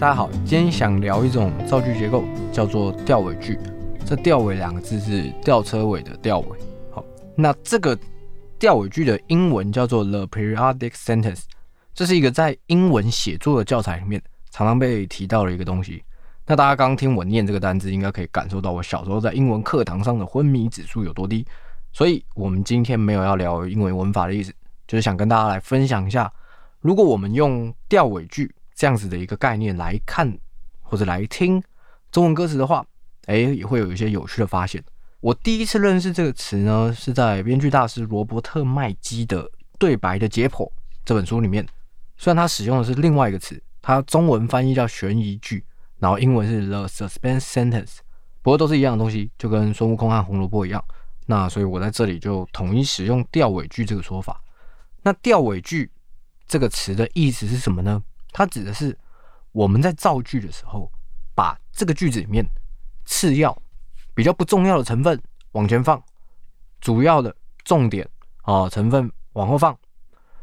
大家好，今天想聊一种造句结构，叫做吊尾句。这吊尾两个字是吊车尾的吊尾。好，那这个吊尾句的英文叫做 the periodic sentence，这是一个在英文写作的教材里面常常被提到的一个东西。那大家刚刚听我念这个单词，应该可以感受到我小时候在英文课堂上的昏迷指数有多低。所以，我们今天没有要聊英文文法的意思，就是想跟大家来分享一下，如果我们用吊尾句这样子的一个概念来看或者来听中文歌词的话。哎，也会有一些有趣的发现。我第一次认识这个词呢，是在编剧大师罗伯特麦基的《对白的解剖》这本书里面。虽然他使用的是另外一个词，他中文翻译叫悬疑句，然后英文是 the suspense sentence，不过都是一样的东西，就跟孙悟空和红萝卜一样。那所以我在这里就统一使用吊尾句这个说法。那吊尾句这个词的意思是什么呢？它指的是我们在造句的时候，把这个句子里面。次要、比较不重要的成分往前放，主要的重点啊成分往后放，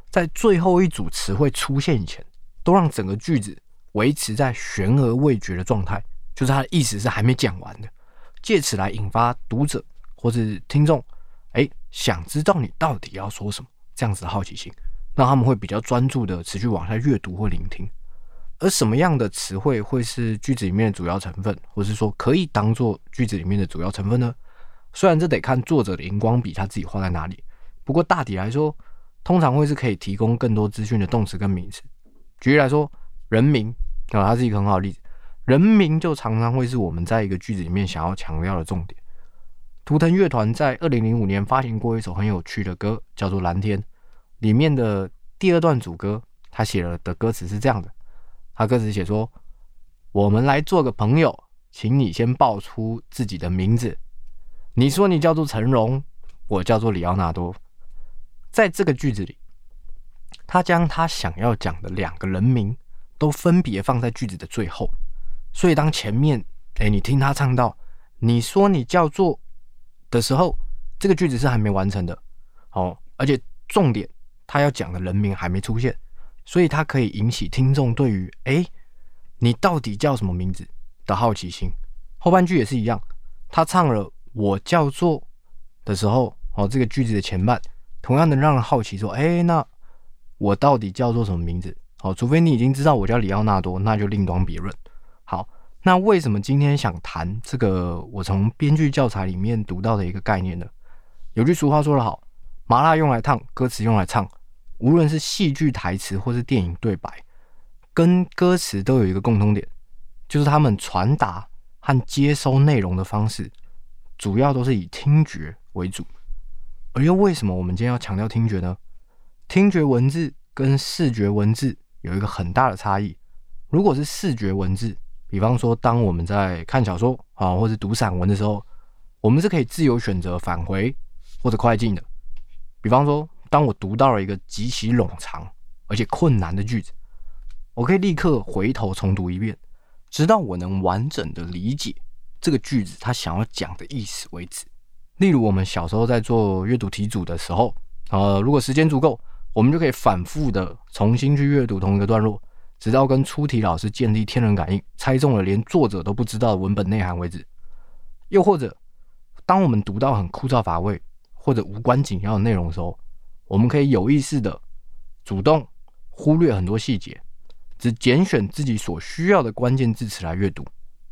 在最后一组词汇出现以前，都让整个句子维持在悬而未决的状态，就是它的意思是还没讲完的，借此来引发读者或是听众，哎，想知道你到底要说什么这样子的好奇心，那他们会比较专注的持续往下阅读或聆听。而什么样的词汇会是句子里面的主要成分，或是说可以当做句子里面的主要成分呢？虽然这得看作者的荧光笔他自己画在哪里，不过大体来说，通常会是可以提供更多资讯的动词跟名词。举例来说，人名啊，它是一个很好的例子。人名就常常会是我们在一个句子里面想要强调的重点。图腾乐团在二零零五年发行过一首很有趣的歌，叫做《蓝天》，里面的第二段主歌，他写了的歌词是这样的。他歌词写说：“我们来做个朋友，请你先报出自己的名字。你说你叫做陈荣，我叫做里奥纳多。”在这个句子里，他将他想要讲的两个人名都分别放在句子的最后。所以当前面哎，你听他唱到“你说你叫做”的时候，这个句子是还没完成的。哦，而且重点，他要讲的人名还没出现。所以他可以引起听众对于“哎，你到底叫什么名字”的好奇心。后半句也是一样，他唱了“我叫做”的时候，哦，这个句子的前半同样能让人好奇，说：“哎，那我到底叫做什么名字？”好，除非你已经知道我叫里奥纳多，那就另当别论。好，那为什么今天想谈这个我从编剧教材里面读到的一个概念呢？有句俗话说得好：“麻辣用来烫，歌词用来唱。”无论是戏剧台词或是电影对白，跟歌词都有一个共通点，就是他们传达和接收内容的方式，主要都是以听觉为主。而又为什么我们今天要强调听觉呢？听觉文字跟视觉文字有一个很大的差异。如果是视觉文字，比方说当我们在看小说啊，或者读散文的时候，我们是可以自由选择返回或者快进的。比方说。当我读到了一个极其冗长而且困难的句子，我可以立刻回头重读一遍，直到我能完整的理解这个句子他想要讲的意思为止。例如，我们小时候在做阅读题组的时候，呃，如果时间足够，我们就可以反复的重新去阅读同一个段落，直到跟出题老师建立天人感应，猜中了连作者都不知道的文本内涵为止。又或者，当我们读到很枯燥乏味或者无关紧要的内容的时候，我们可以有意识的主动忽略很多细节，只拣选自己所需要的关键字词来阅读，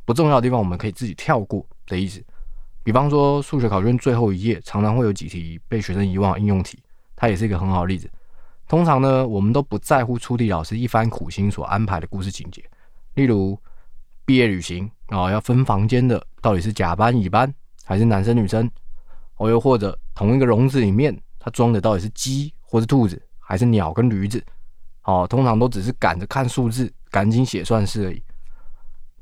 不重要的地方我们可以自己跳过的意思。比方说数学考卷最后一页常常会有几题被学生遗忘应用题，它也是一个很好的例子。通常呢，我们都不在乎出题老师一番苦心所安排的故事情节，例如毕业旅行啊，要分房间的到底是甲班乙班还是男生女生，哦，又或者同一个笼子里面。它装的到底是鸡或是兔子，还是鸟跟驴子？哦，通常都只是赶着看数字，赶紧写算式而已。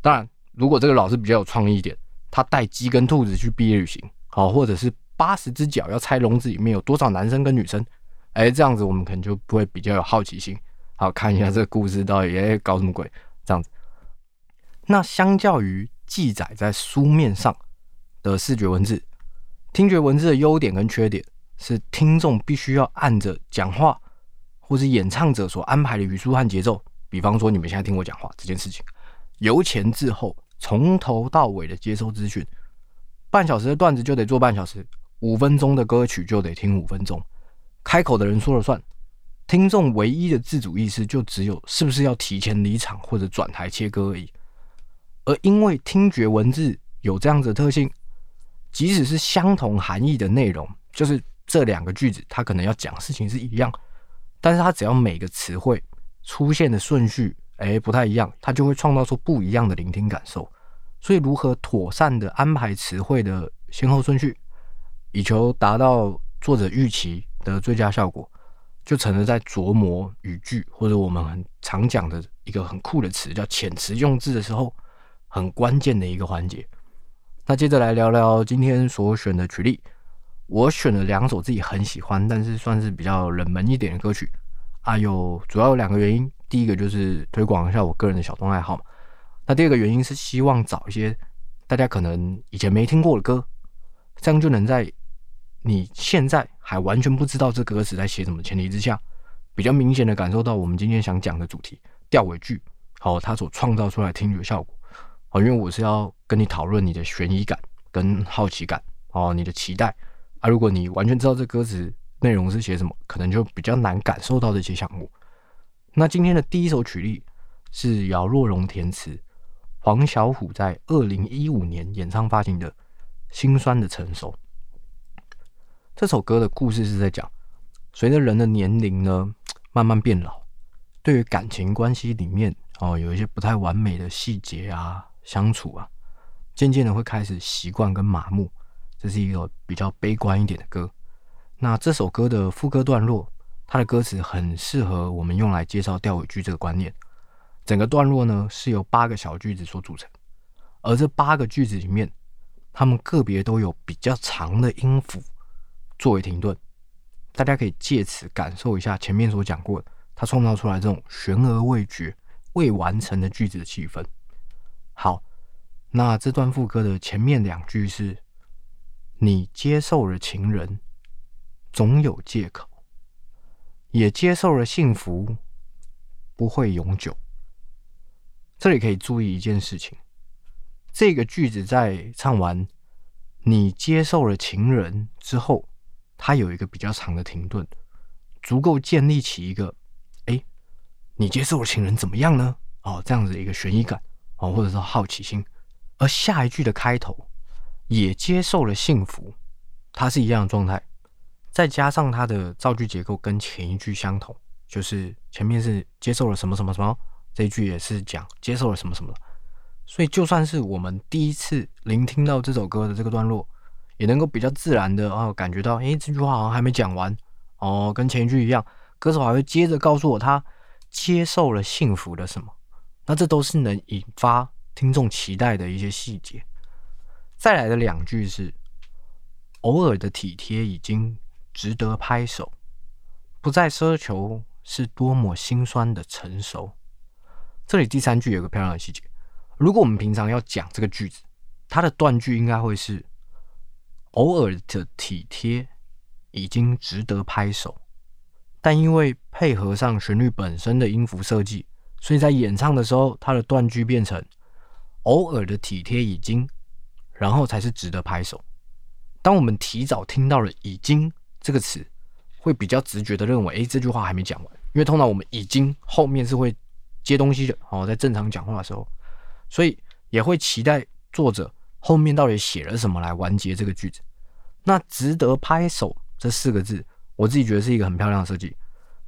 当然，如果这个老师比较有创意一点，他带鸡跟兔子去毕业旅行，好，或者是八十只脚要猜笼子里面有多少男生跟女生，哎，这样子我们可能就不会比较有好奇心，好看一下这个故事到底哎搞什么鬼这样子。那相较于记载在书面上的视觉文字，听觉文字的优点跟缺点。是听众必须要按着讲话，或是演唱者所安排的语速和节奏。比方说，你们现在听我讲话这件事情，由前至后，从头到尾的接收资讯。半小时的段子就得做半小时，五分钟的歌曲就得听五分钟。开口的人说了算，听众唯一的自主意识就只有是不是要提前离场或者转台切歌而已。而因为听觉文字有这样子的特性，即使是相同含义的内容，就是这两个句子，它可能要讲事情是一样，但是它只要每个词汇出现的顺序，哎，不太一样，它就会创造出不一样的聆听感受。所以，如何妥善的安排词汇的先后顺序，以求达到作者预期的最佳效果，就成了在琢磨语句或者我们很常讲的一个很酷的词，叫遣词用字的时候。很关键的一个环节。那接着来聊聊今天所选的曲例。我选了两首自己很喜欢，但是算是比较冷门一点的歌曲啊。有主要有两个原因，第一个就是推广一下我个人的小众爱好嘛。那第二个原因是希望找一些大家可能以前没听过的歌，这样就能在你现在还完全不知道这歌词在写什么前提之下，比较明显的感受到我们今天想讲的主题调尾句，好，它所创造出来听觉效果。哦，因为我是要跟你讨论你的悬疑感跟好奇感哦，你的期待啊。如果你完全知道这歌词内容是写什么，可能就比较难感受到这些项目。那今天的第一首曲例是姚若龙填词，黄小琥在二零一五年演唱发行的《心酸的成熟》。这首歌的故事是在讲，随着人的年龄呢慢慢变老，对于感情关系里面哦有一些不太完美的细节啊。相处啊，渐渐的会开始习惯跟麻木，这是一个比较悲观一点的歌。那这首歌的副歌段落，它的歌词很适合我们用来介绍钓尾句这个观念。整个段落呢是由八个小句子所组成，而这八个句子里面，它们个别都有比较长的音符作为停顿。大家可以借此感受一下前面所讲过的，它创造出来这种悬而未决、未完成的句子的气氛。好，那这段副歌的前面两句是：“你接受了情人，总有借口；也接受了幸福，不会永久。”这里可以注意一件事情，这个句子在唱完“你接受了情人”之后，它有一个比较长的停顿，足够建立起一个“哎，你接受了情人怎么样呢？”哦，这样子一个悬疑感。哦，或者说好奇心，而下一句的开头也接受了幸福，它是一样的状态，再加上它的造句结构跟前一句相同，就是前面是接受了什么什么什么，这一句也是讲接受了什么什么，所以就算是我们第一次聆听到这首歌的这个段落，也能够比较自然的哦感觉到，哎，这句话好像还没讲完哦，跟前一句一样，歌手还会接着告诉我他接受了幸福的什么。那这都是能引发听众期待的一些细节。再来的两句是：偶尔的体贴已经值得拍手，不再奢求是多么心酸的成熟。这里第三句有个漂亮的细节。如果我们平常要讲这个句子，它的断句应该会是：偶尔的体贴已经值得拍手，但因为配合上旋律本身的音符设计。所以在演唱的时候，他的断句变成偶尔的体贴已经，然后才是值得拍手。当我们提早听到了“已经”这个词，会比较直觉的认为，哎，这句话还没讲完，因为通常我们“已经”后面是会接东西的哦，在正常讲话的时候，所以也会期待作者后面到底写了什么来完结这个句子。那“值得拍手”这四个字，我自己觉得是一个很漂亮的设计。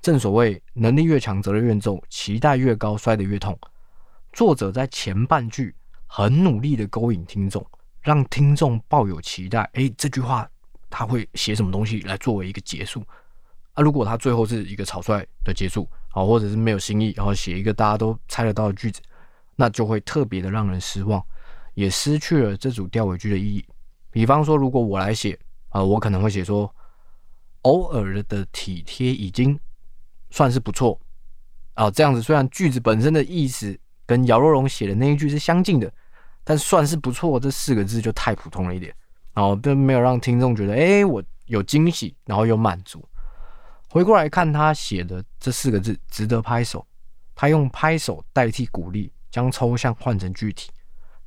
正所谓能力越强，责任越重，期待越高，摔得越痛。作者在前半句很努力的勾引听众，让听众抱有期待。哎，这句话他会写什么东西来作为一个结束？啊，如果他最后是一个草率的结束，啊，或者是没有新意，然后写一个大家都猜得到的句子，那就会特别的让人失望，也失去了这组吊尾句的意义。比方说，如果我来写，啊，我可能会写说，偶尔的体贴已经。算是不错。啊，这样子虽然句子本身的意思跟姚若龙写的那一句是相近的，但算是不错这四个字就太普通了一点，然后并没有让听众觉得哎我有惊喜，然后有满足。回过来看他写的这四个字值得拍手，他用拍手代替鼓励，将抽象换成具体，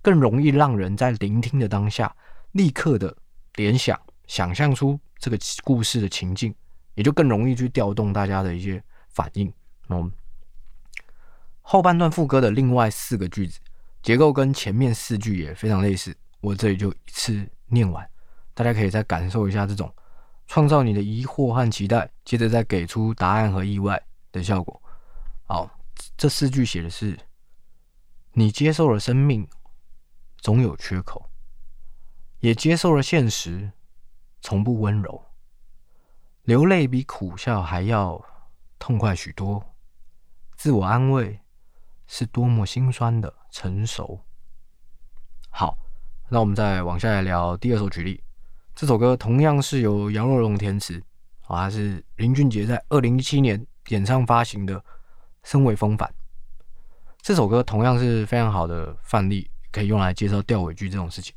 更容易让人在聆听的当下立刻的联想、想象出这个故事的情境，也就更容易去调动大家的一些反应。嗯，后半段副歌的另外四个句子结构跟前面四句也非常类似，我这里就一次念完，大家可以再感受一下这种创造你的疑惑和期待，接着再给出答案和意外的效果。好，这四句写的是：你接受了生命总有缺口，也接受了现实从不温柔，流泪比苦笑还要痛快许多。自我安慰是多么心酸的成熟。好，那我们再往下来聊第二首曲例。这首歌同样是由杨若龙填词，啊，是林俊杰在二零一七年演唱发行的《身为风帆》。这首歌同样是非常好的范例，可以用来介绍吊尾句这种事情。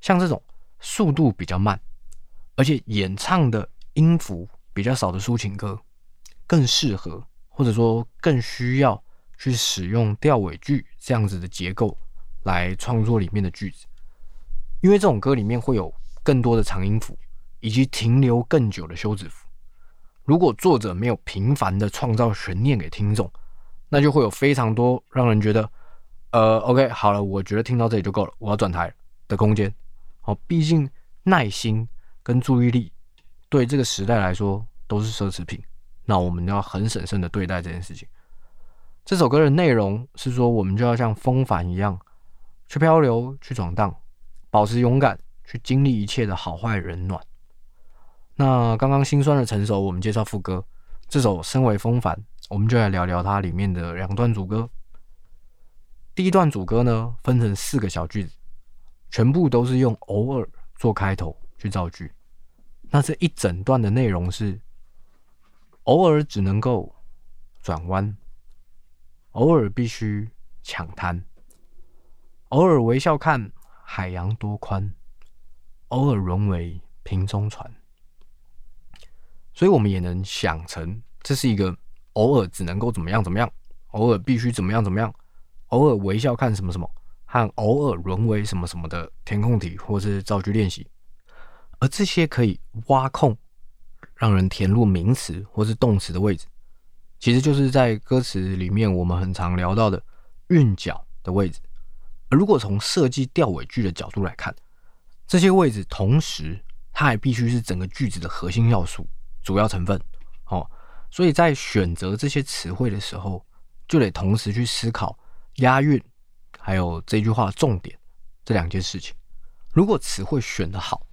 像这种速度比较慢，而且演唱的音符比较少的抒情歌，更适合。或者说更需要去使用吊尾句这样子的结构来创作里面的句子，因为这种歌里面会有更多的长音符以及停留更久的休止符。如果作者没有频繁的创造悬念给听众，那就会有非常多让人觉得，呃，OK，好了，我觉得听到这里就够了，我要转台的空间。哦，毕竟耐心跟注意力对这个时代来说都是奢侈品。那我们要很审慎的对待这件事情。这首歌的内容是说，我们就要像风帆一样，去漂流，去闯荡，保持勇敢，去经历一切的好坏冷暖。那刚刚心酸的成熟，我们介绍副歌。这首身为风帆，我们就来聊聊它里面的两段主歌。第一段主歌呢，分成四个小句子，全部都是用偶尔做开头去造句。那这一整段的内容是。偶尔只能够转弯，偶尔必须抢滩，偶尔微笑看海洋多宽，偶尔沦为瓶中船。所以，我们也能想成这是一个偶尔只能够怎么样怎么样，偶尔必须怎么样怎么样，偶尔微笑看什么什么，和偶尔沦为什么什么的填空题或是造句练习，而这些可以挖空。让人填入名词或是动词的位置，其实就是在歌词里面我们很常聊到的韵脚的位置。而如果从设计吊尾句的角度来看，这些位置同时它还必须是整个句子的核心要素、主要成分。哦，所以在选择这些词汇的时候，就得同时去思考押韵，还有这句话重点这两件事情。如果词汇选得好，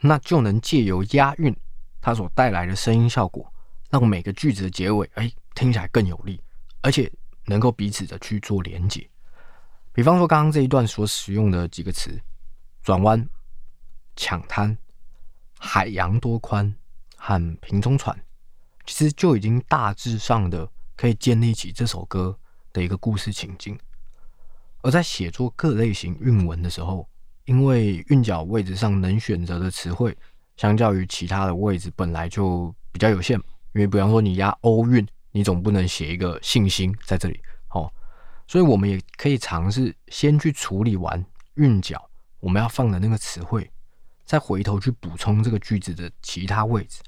那就能借由押韵。它所带来的声音效果，让每个句子的结尾，哎，听起来更有力，而且能够彼此的去做连接。比方说，刚刚这一段所使用的几个词：转弯、抢滩、海洋多宽和瓶中船，其实就已经大致上的可以建立起这首歌的一个故事情境。而在写作各类型韵文的时候，因为韵脚位置上能选择的词汇。相较于其他的位置本来就比较有限，因为比方说你押欧韵，你总不能写一个信心在这里，哦，所以我们也可以尝试先去处理完韵脚我们要放的那个词汇，再回头去补充这个句子的其他位置，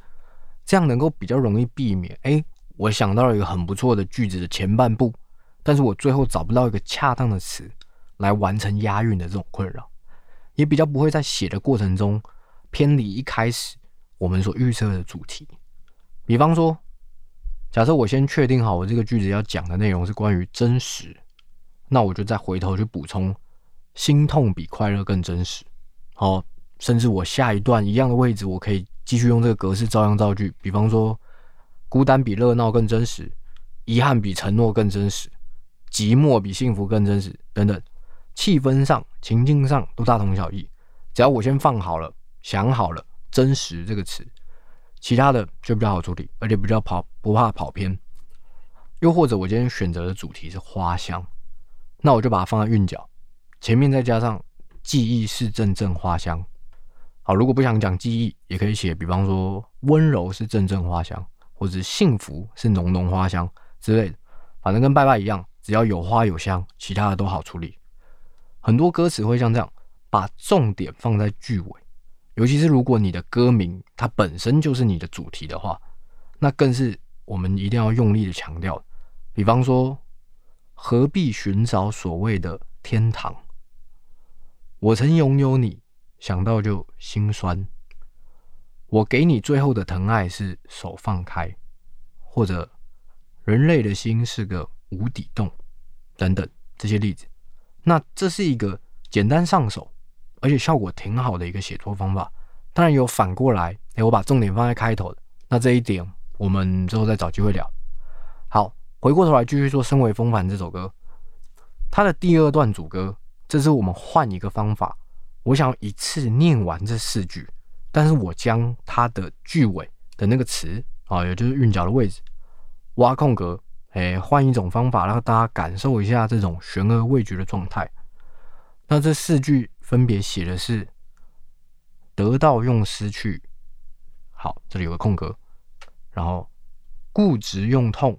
这样能够比较容易避免，哎，我想到了一个很不错的句子的前半部，但是我最后找不到一个恰当的词来完成押韵的这种困扰，也比较不会在写的过程中。偏离一开始我们所预测的主题，比方说，假设我先确定好我这个句子要讲的内容是关于真实，那我就再回头去补充，心痛比快乐更真实。好，甚至我下一段一样的位置，我可以继续用这个格式照样造句。比方说，孤单比热闹更真实，遗憾比承诺更真实，寂寞比幸福更真实，等等，气氛上、情境上都大同小异。只要我先放好了。想好了，真实这个词，其他的就比较好处理，而且比较跑不怕跑偏。又或者我今天选择的主题是花香，那我就把它放在韵脚前面，再加上记忆是阵阵花香。好，如果不想讲记忆，也可以写，比方说温柔是阵阵花香，或者幸福是浓浓花香之类的，反正跟拜拜一样，只要有花有香，其他的都好处理。很多歌词会像这样，把重点放在句尾，尤其是如果你的歌名它本身就是你的主题的话，那更是我们一定要用力的强调。比方说，何必寻找所谓的天堂？我曾拥有你，想到就心酸。我给你最后的疼爱是手放开，或者人类的心是个无底洞，等等这些例子。那这是一个简单上手，而且效果挺好的一个写作方法。当然有反过来，哎，我把重点放在开头的，那这一点我们之后再找机会聊。好，回过头来继续说《身为风帆》这首歌，它的第二段主歌，这是我们换一个方法，我想一次念完这四句，但是我将它的句尾的那个词啊，也就是韵脚的位置挖空格。哎，换一种方法让大家感受一下这种悬而未决的状态。那这四句分别写的是：得到用失去，好，这里有个空格。然后固执用痛，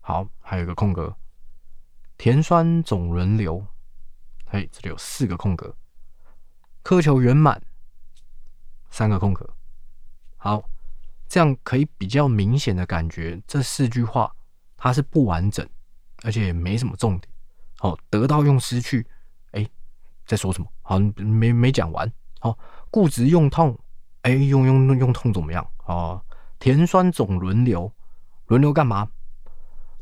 好，还有一个空格。甜酸总轮流，嘿，这里有四个空格。苛求圆满，三个空格。好，这样可以比较明显的感觉这四句话。它是不完整，而且也没什么重点。好，得到用失去，在说什么？好，没没讲完。好，固执用痛，哎，用用用痛怎么样？哦，甜酸总轮流，轮流干嘛？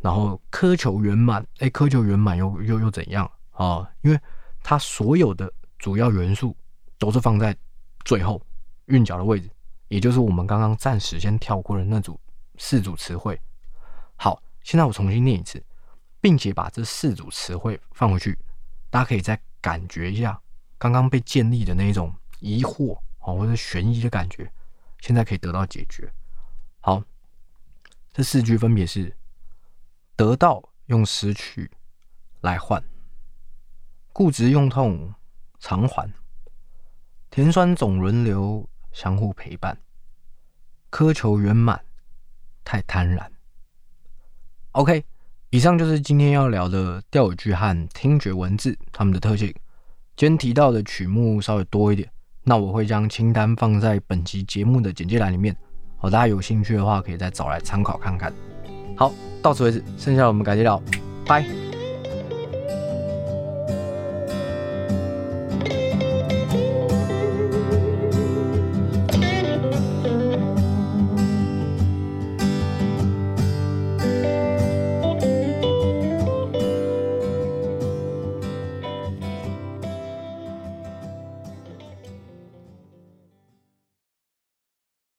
然后苛求圆满，哎，苛求圆满又又又怎样？啊，因为它所有的主要元素都是放在最后韵脚的位置，也就是我们刚刚暂时先跳过的那组四组词汇。好。现在我重新念一次，并且把这四组词汇放回去，大家可以再感觉一下刚刚被建立的那一种疑惑啊，或者悬疑的感觉，现在可以得到解决。好，这四句分别是：得到用失去来换，固执用痛偿还，甜酸总轮流相互陪伴，苛求圆满太贪婪。OK，以上就是今天要聊的钓鱼句和听觉文字它们的特性。今天提到的曲目稍微多一点，那我会将清单放在本集节目的简介栏里面。好，大家有兴趣的话可以再找来参考看看。好，到此为止，剩下的我们改天聊，拜。